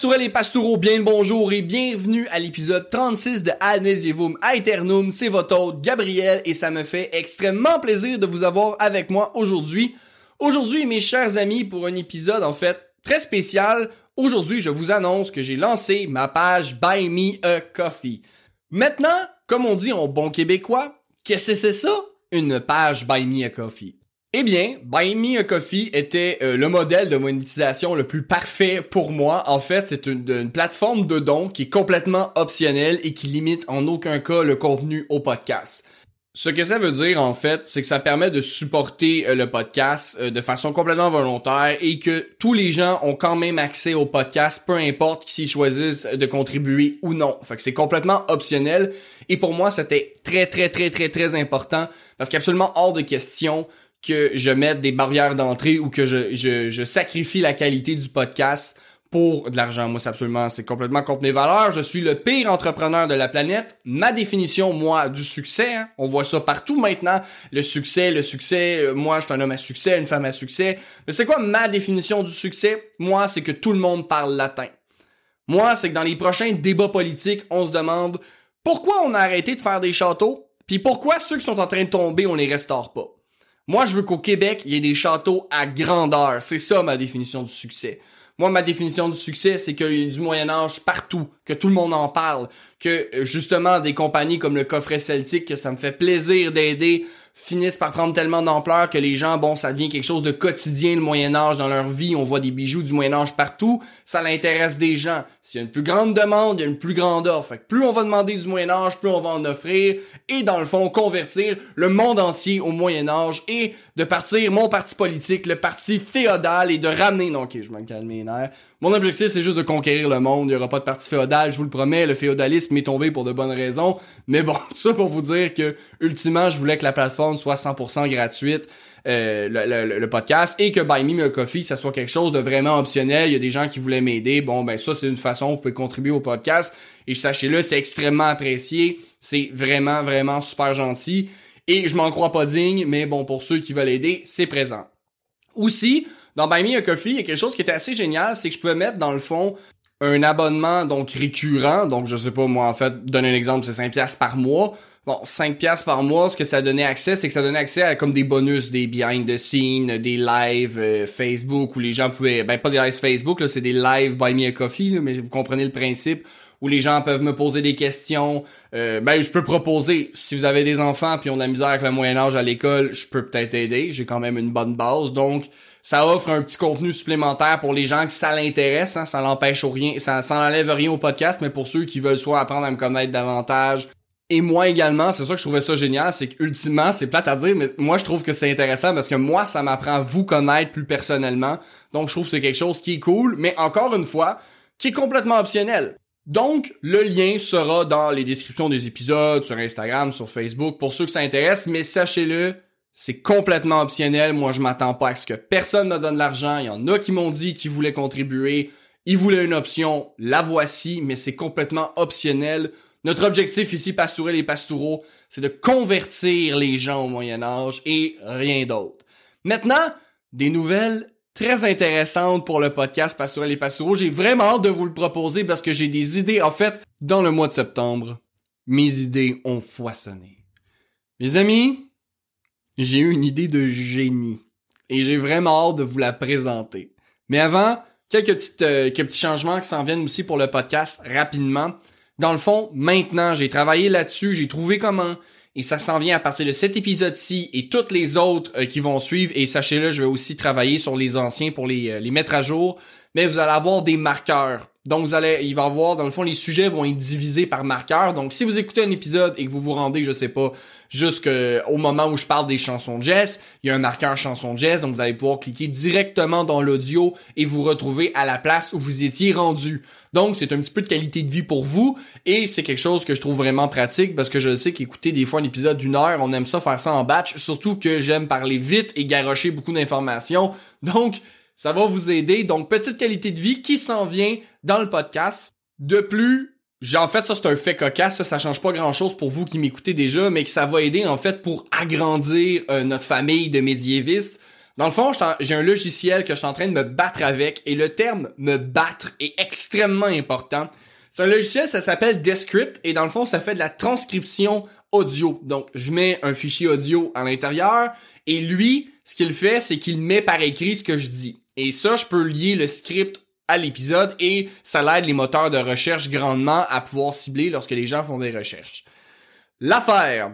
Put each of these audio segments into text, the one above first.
Pastourelles et pastoureaux, bien le bonjour et bienvenue à l'épisode 36 de Adnesievum Aeternum. C'est votre hôte Gabriel et ça me fait extrêmement plaisir de vous avoir avec moi aujourd'hui. Aujourd'hui, mes chers amis, pour un épisode en fait très spécial, aujourd'hui je vous annonce que j'ai lancé ma page Buy Me a Coffee. Maintenant, comme on dit en bon québécois, qu'est-ce que c'est ça? Une page Buy Me a Coffee. Eh bien, Buy Me a Coffee était euh, le modèle de monétisation le plus parfait pour moi. En fait, c'est une, plateforme de dons qui est complètement optionnelle et qui limite en aucun cas le contenu au podcast. Ce que ça veut dire, en fait, c'est que ça permet de supporter euh, le podcast euh, de façon complètement volontaire et que tous les gens ont quand même accès au podcast, peu importe s'ils choisissent de contribuer ou non. Fait que c'est complètement optionnel. Et pour moi, c'était très, très, très, très, très important parce qu'absolument hors de question que je mette des barrières d'entrée ou que je, je, sacrifie la qualité du podcast pour de l'argent. Moi, c'est absolument, c'est complètement contre mes valeurs. Je suis le pire entrepreneur de la planète. Ma définition, moi, du succès, hein, on voit ça partout maintenant. Le succès, le succès, euh, moi, je suis un homme à succès, une femme à succès. Mais c'est quoi ma définition du succès? Moi, c'est que tout le monde parle latin. Moi, c'est que dans les prochains débats politiques, on se demande pourquoi on a arrêté de faire des châteaux, puis pourquoi ceux qui sont en train de tomber, on les restaure pas. Moi, je veux qu'au Québec, il y ait des châteaux à grandeur. C'est ça ma définition du succès. Moi, ma définition du succès, c'est qu'il y a du Moyen Âge partout, que tout le monde en parle, que justement des compagnies comme le coffret celtique, que ça me fait plaisir d'aider, finissent par prendre tellement d'ampleur que les gens, bon, ça devient quelque chose de quotidien le Moyen Âge dans leur vie. On voit des bijoux du Moyen Âge partout. Ça l'intéresse des gens. S'il y a une plus grande demande, il y a une plus grande offre. Fait que plus on va demander du Moyen Âge, plus on va en offrir. Et dans le fond, convertir le monde entier au Moyen Âge et de partir mon parti politique, le parti féodal et de ramener, non, ok, je vais me calmer les nerfs. Mon objectif, c'est juste de conquérir le monde. Il y aura pas de parti féodal, je vous le promets. Le féodalisme est tombé pour de bonnes raisons. Mais bon, ça pour vous dire que, ultimement, je voulais que la plateforme soit 100% gratuite. Euh, le, podcast et que Buy Me a Coffee ça soit quelque chose de vraiment optionnel. Il y a des gens qui voulaient m'aider. Bon ben ça c'est une façon vous pouvez contribuer au podcast. Et sachez-le c'est extrêmement apprécié. C'est vraiment vraiment super gentil. Et je m'en crois pas digne mais bon pour ceux qui veulent aider c'est présent. Aussi dans Buy Me a Coffee il y a quelque chose qui était assez génial c'est que je pouvais mettre dans le fond un abonnement donc récurrent. Donc je sais pas moi en fait donner un exemple c'est 5 pièces par mois bon, 5 pièces par mois, ce que ça donnait accès, c'est que ça donnait accès à comme des bonus, des behind the scenes, des lives euh, Facebook où les gens pouvaient, ben pas des lives Facebook, là, c'est des lives Buy Me a Coffee, mais vous comprenez le principe où les gens peuvent me poser des questions. Euh, ben, je peux proposer, si vous avez des enfants puis on a de la misère avec le Moyen-Âge à l'école, je peux peut-être aider. J'ai quand même une bonne base. Donc, ça offre un petit contenu supplémentaire pour les gens que ça l'intéresse. Hein, ça l'empêche rien, ça, ça rien au podcast, mais pour ceux qui veulent soit apprendre à me connaître davantage, et moi également, c'est ça que je trouvais ça génial, c'est qu'ultimement, c'est plate à dire, mais moi je trouve que c'est intéressant parce que moi, ça m'apprend à vous connaître plus personnellement. Donc je trouve que c'est quelque chose qui est cool, mais encore une fois, qui est complètement optionnel. Donc, le lien sera dans les descriptions des épisodes, sur Instagram, sur Facebook, pour ceux que ça intéresse, mais sachez-le, c'est complètement optionnel. Moi, je m'attends pas à ce que personne me donne l'argent. Il y en a qui m'ont dit qu'ils voulaient contribuer. Ils voulaient une option, la voici, mais c'est complètement optionnel. Notre objectif ici, Pastourel et Pastoureau, c'est de convertir les gens au Moyen Âge et rien d'autre. Maintenant, des nouvelles très intéressantes pour le podcast Pastourel et Pastoureau. J'ai vraiment hâte de vous le proposer parce que j'ai des idées. En fait, dans le mois de septembre, mes idées ont foisonné. Mes amis, j'ai eu une idée de génie. Et j'ai vraiment hâte de vous la présenter. Mais avant, quelques, petites, euh, quelques petits changements qui s'en viennent aussi pour le podcast rapidement. Dans le fond, maintenant, j'ai travaillé là-dessus, j'ai trouvé comment. Et ça s'en vient à partir de cet épisode-ci et toutes les autres euh, qui vont suivre. Et sachez-le, je vais aussi travailler sur les anciens pour les, euh, les mettre à jour. Mais vous allez avoir des marqueurs. Donc vous allez, il va avoir, dans le fond, les sujets vont être divisés par marqueurs. Donc si vous écoutez un épisode et que vous vous rendez, je sais pas, jusqu'au moment où je parle des chansons de jazz, il y a un marqueur chanson de jazz, donc vous allez pouvoir cliquer directement dans l'audio et vous retrouver à la place où vous étiez rendu. Donc c'est un petit peu de qualité de vie pour vous et c'est quelque chose que je trouve vraiment pratique parce que je sais qu'écouter des fois un épisode d'une heure, on aime ça faire ça en batch, surtout que j'aime parler vite et garocher beaucoup d'informations. Donc ça va vous aider. Donc petite qualité de vie qui s'en vient dans le podcast. De plus, j'ai en fait ça c'est un fait cocasse, ça, ça change pas grand chose pour vous qui m'écoutez déjà, mais que ça va aider en fait pour agrandir euh, notre famille de médiévistes. Dans le fond, j'ai un logiciel que je suis en train de me battre avec et le terme me battre est extrêmement important. C'est un logiciel, ça s'appelle Descript et dans le fond, ça fait de la transcription audio. Donc, je mets un fichier audio à l'intérieur et lui, ce qu'il fait, c'est qu'il met par écrit ce que je dis. Et ça, je peux lier le script à l'épisode et ça l'aide les moteurs de recherche grandement à pouvoir cibler lorsque les gens font des recherches. L'affaire,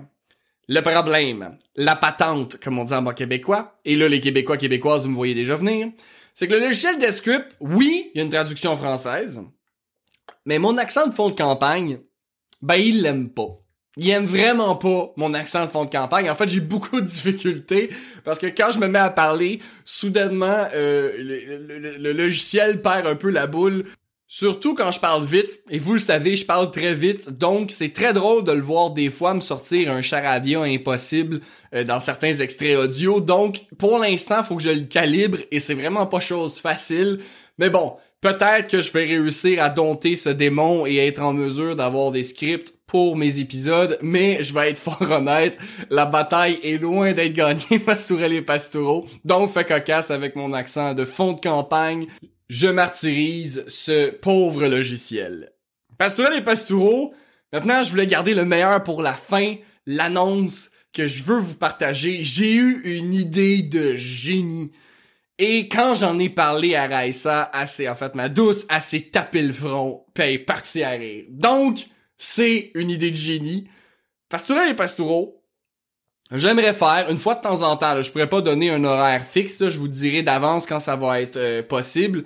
le problème, la patente, comme on dit en bon québécois, et là les Québécois québécoises, vous me voyez déjà venir, c'est que le logiciel Descript, oui, il y a une traduction française, mais mon accent de fond de campagne, ben il l'aime pas il aime vraiment pas mon accent de fond de campagne. En fait, j'ai beaucoup de difficultés parce que quand je me mets à parler, soudainement, euh, le, logiciel perd un peu la boule. Surtout quand je parle vite, et vous le savez, je parle très vite, donc c'est très drôle de le voir des fois me sortir un charabia impossible euh, dans certains extraits audio. Donc, pour l'instant, faut que je le calibre et c'est vraiment pas chose facile. Mais bon, peut-être que je vais réussir à dompter ce démon et être en mesure d'avoir des scripts pour mes épisodes, mais je vais être fort honnête, la bataille est loin d'être gagnée Pastourel et Pastoureau, donc fait cocasse avec mon accent de fond de campagne, je martyrise ce pauvre logiciel. Pastourel et Pastoureau, maintenant je voulais garder le meilleur pour la fin, l'annonce que je veux vous partager. J'ai eu une idée de génie. Et quand j'en ai parlé à Raissa, assez, en fait, ma douce, assez tapé le front, paye parti à rire. Donc, c'est une idée de génie. Pastourel et Pastoureau, j'aimerais faire, une fois de temps en temps, je pourrais pas donner un horaire fixe, je vous dirai d'avance quand ça va être euh, possible,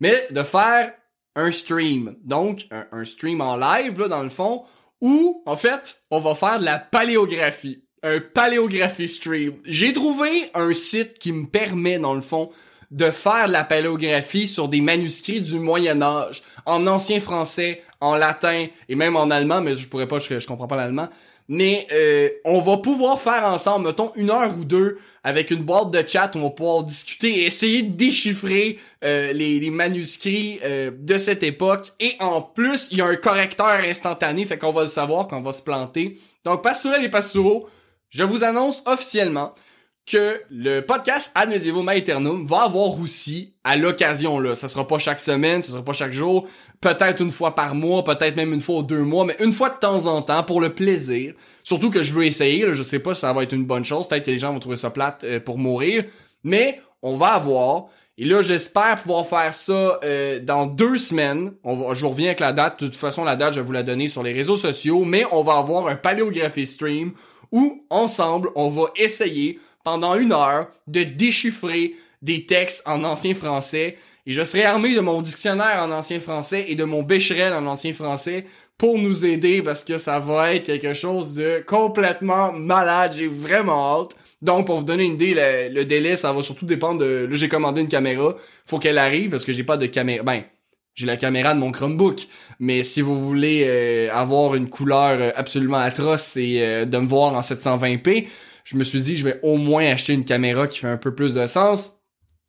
mais de faire un stream. Donc, un, stream en live, là, dans le fond, où, en fait, on va faire de la paléographie. Un paléographie stream. J'ai trouvé un site qui me permet, dans le fond, de faire de la paléographie sur des manuscrits du Moyen Âge, en ancien français, en latin et même en allemand, mais je pourrais pas, je, comprends pas l'allemand. Mais euh, on va pouvoir faire ensemble, mettons, une heure ou deux avec une boîte de chat où on va pouvoir discuter et essayer de déchiffrer euh, les, manuscrits euh, de cette époque. Et en plus, il y a un correcteur instantané, fait qu'on va le savoir quand on va se planter. Donc, Pastourel et Pastoureau, je vous annonce officiellement que le podcast Ad Medievum Aeternum va avoir aussi à l'occasion là, ça sera pas chaque semaine, ça sera pas chaque jour, peut-être une fois par mois, peut-être même une fois ou deux mois, mais une fois de temps en temps pour le plaisir. Surtout que je veux essayer, là, je sais pas si ça va être une bonne chose, peut-être que les gens vont trouver ça plate euh, pour mourir, mais on va avoir et là, j'espère pouvoir faire ça euh, dans deux semaines. On va, je vous reviens avec la date. De toute façon, la date, je vais vous la donner sur les réseaux sociaux. Mais on va avoir un paléographie stream où, ensemble, on va essayer pendant une heure de déchiffrer des textes en ancien français et je serai armé de mon dictionnaire en ancien français et de mon Becherel en ancien français pour nous aider parce que ça va être quelque chose de complètement malade. J'ai vraiment hâte. Donc, pour vous donner une idée, le, délai, ça va surtout dépendre de... Là, j'ai commandé une caméra. Faut qu'elle arrive parce que j'ai pas de caméra... Ben, j'ai la caméra de mon Chromebook. Mais si vous voulez euh, avoir une couleur absolument atroce et euh, de me voir en 720p, je me suis dit, je vais au moins acheter une caméra qui fait un peu plus de sens.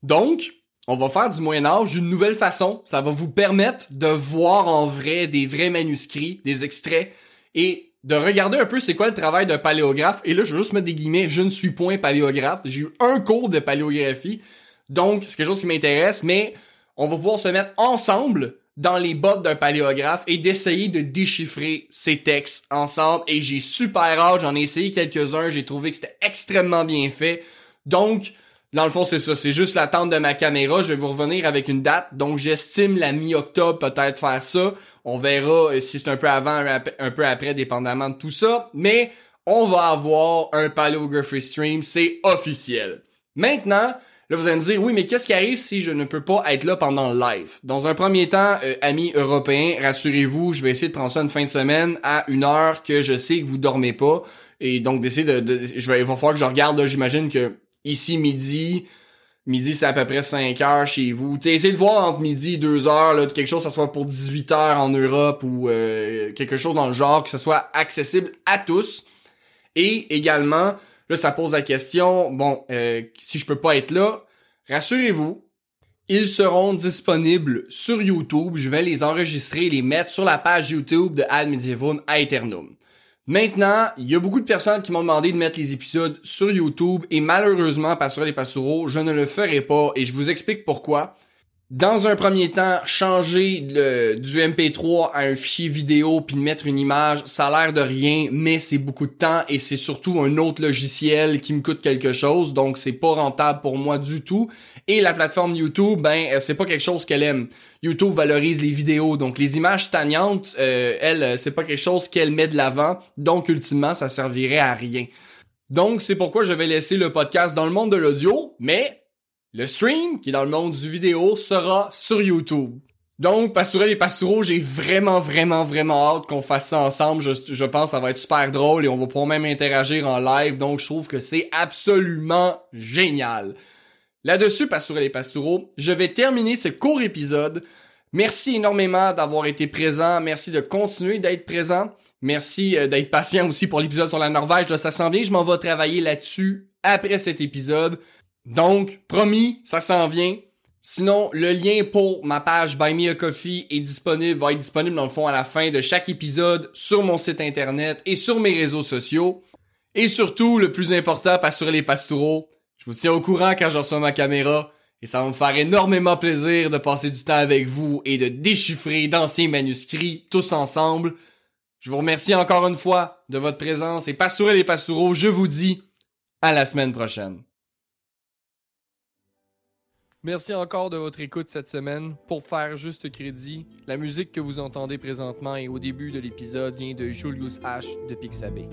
Donc, on va faire du Moyen Âge d'une nouvelle façon. Ça va vous permettre de voir en vrai des vrais manuscrits, des extraits, et de regarder un peu c'est quoi le travail d'un paléographe. Et là, je vais juste mettre des guillemets, je ne suis point paléographe. J'ai eu un cours de paléographie. Donc, c'est quelque chose qui m'intéresse, mais on va pouvoir se mettre ensemble dans les bottes d'un paléographe et d'essayer de déchiffrer ces textes ensemble. Et j'ai super hâte, j'en ai essayé quelques-uns, j'ai trouvé que c'était extrêmement bien fait. Donc, dans le fond, c'est ça, c'est juste l'attente de ma caméra. Je vais vous revenir avec une date. Donc, j'estime la mi-octobre peut-être faire ça. On verra euh, si c'est un peu avant, un peu après, dépendamment de tout ça. Mais on va avoir un Paleography Stream, c'est officiel. Maintenant, Là, vous allez me dire, oui, mais qu'est-ce qui arrive si je ne peux pas être là pendant le live? Dans un premier temps, euh, amis européens, rassurez-vous, je vais essayer de prendre ça une fin de semaine à une heure que je sais que vous dormez pas. Et donc, d'essayer de, je vais, il va falloir que je regarde, j'imagine que ici, midi, midi, c'est à peu près 5 heures chez vous. T'sais, essayez de voir entre midi et 2 heures, là, quelque chose, ça soit pour 18 heures en Europe ou euh, quelque chose dans le genre, que ça soit accessible à tous. Et également, Là, ça pose la question, bon, euh, si je peux pas être là, rassurez-vous, ils seront disponibles sur YouTube. Je vais les enregistrer les mettre sur la page YouTube de Ad Medievum Aeternum. Maintenant, il y a beaucoup de personnes qui m'ont demandé de mettre les épisodes sur YouTube et malheureusement, Pastoral et Pastoureau, je ne le ferai pas et je vous explique pourquoi dans un premier temps, changer du MP3 à un fichier vidéo puis mettre une image, ça a l'air de rien, mais c'est beaucoup de temps et c'est surtout un autre logiciel qui me coûte quelque chose, donc c'est pas rentable pour moi du tout. Et la plateforme YouTube, ben euh, c'est pas quelque chose qu'elle aime. YouTube valorise les vidéos, donc les images stagnantes, euh, elle, euh, c'est pas quelque chose qu'elle met de l'avant, donc ultimement ça servirait à rien. Donc c'est pourquoi je vais laisser le podcast dans le monde de l'audio, mais le stream, qui est dans le monde du vidéo, sera sur YouTube. Donc, Pastourel et Pastoureau, j'ai vraiment, vraiment, vraiment hâte qu'on fasse ça ensemble. Je, pense que ça va être super drôle et on va pouvoir même interagir en live. Donc, je trouve que c'est absolument génial. Là-dessus, Pastourel et Pastoureau, je vais terminer ce court épisode. Merci énormément d'avoir été présent. Merci de continuer d'être présent. Merci euh, d'être patient aussi pour l'épisode sur la Norvège. Là, ça s'en vient. Je m'en vais travailler là-dessus après cet épisode. Donc, promis, ça s'en vient. Sinon, le lien pour ma page Buy Me a Coffee est disponible, va être disponible dans le fond à la fin de chaque épisode sur mon site internet et sur mes réseaux sociaux. Et surtout, le plus important, sur les pastoureaux, je vous tiens au courant quand je reçois ma caméra et ça va me faire énormément plaisir de passer du temps avec vous et de déchiffrer d'anciens manuscrits tous ensemble. Je vous remercie encore une fois de votre présence et Pastoureux les Pastoureaux, je vous dis à la semaine prochaine. Merci encore de votre écoute cette semaine. Pour faire juste crédit, la musique que vous entendez présentement et au début de l'épisode vient de Julius H de Pixabay.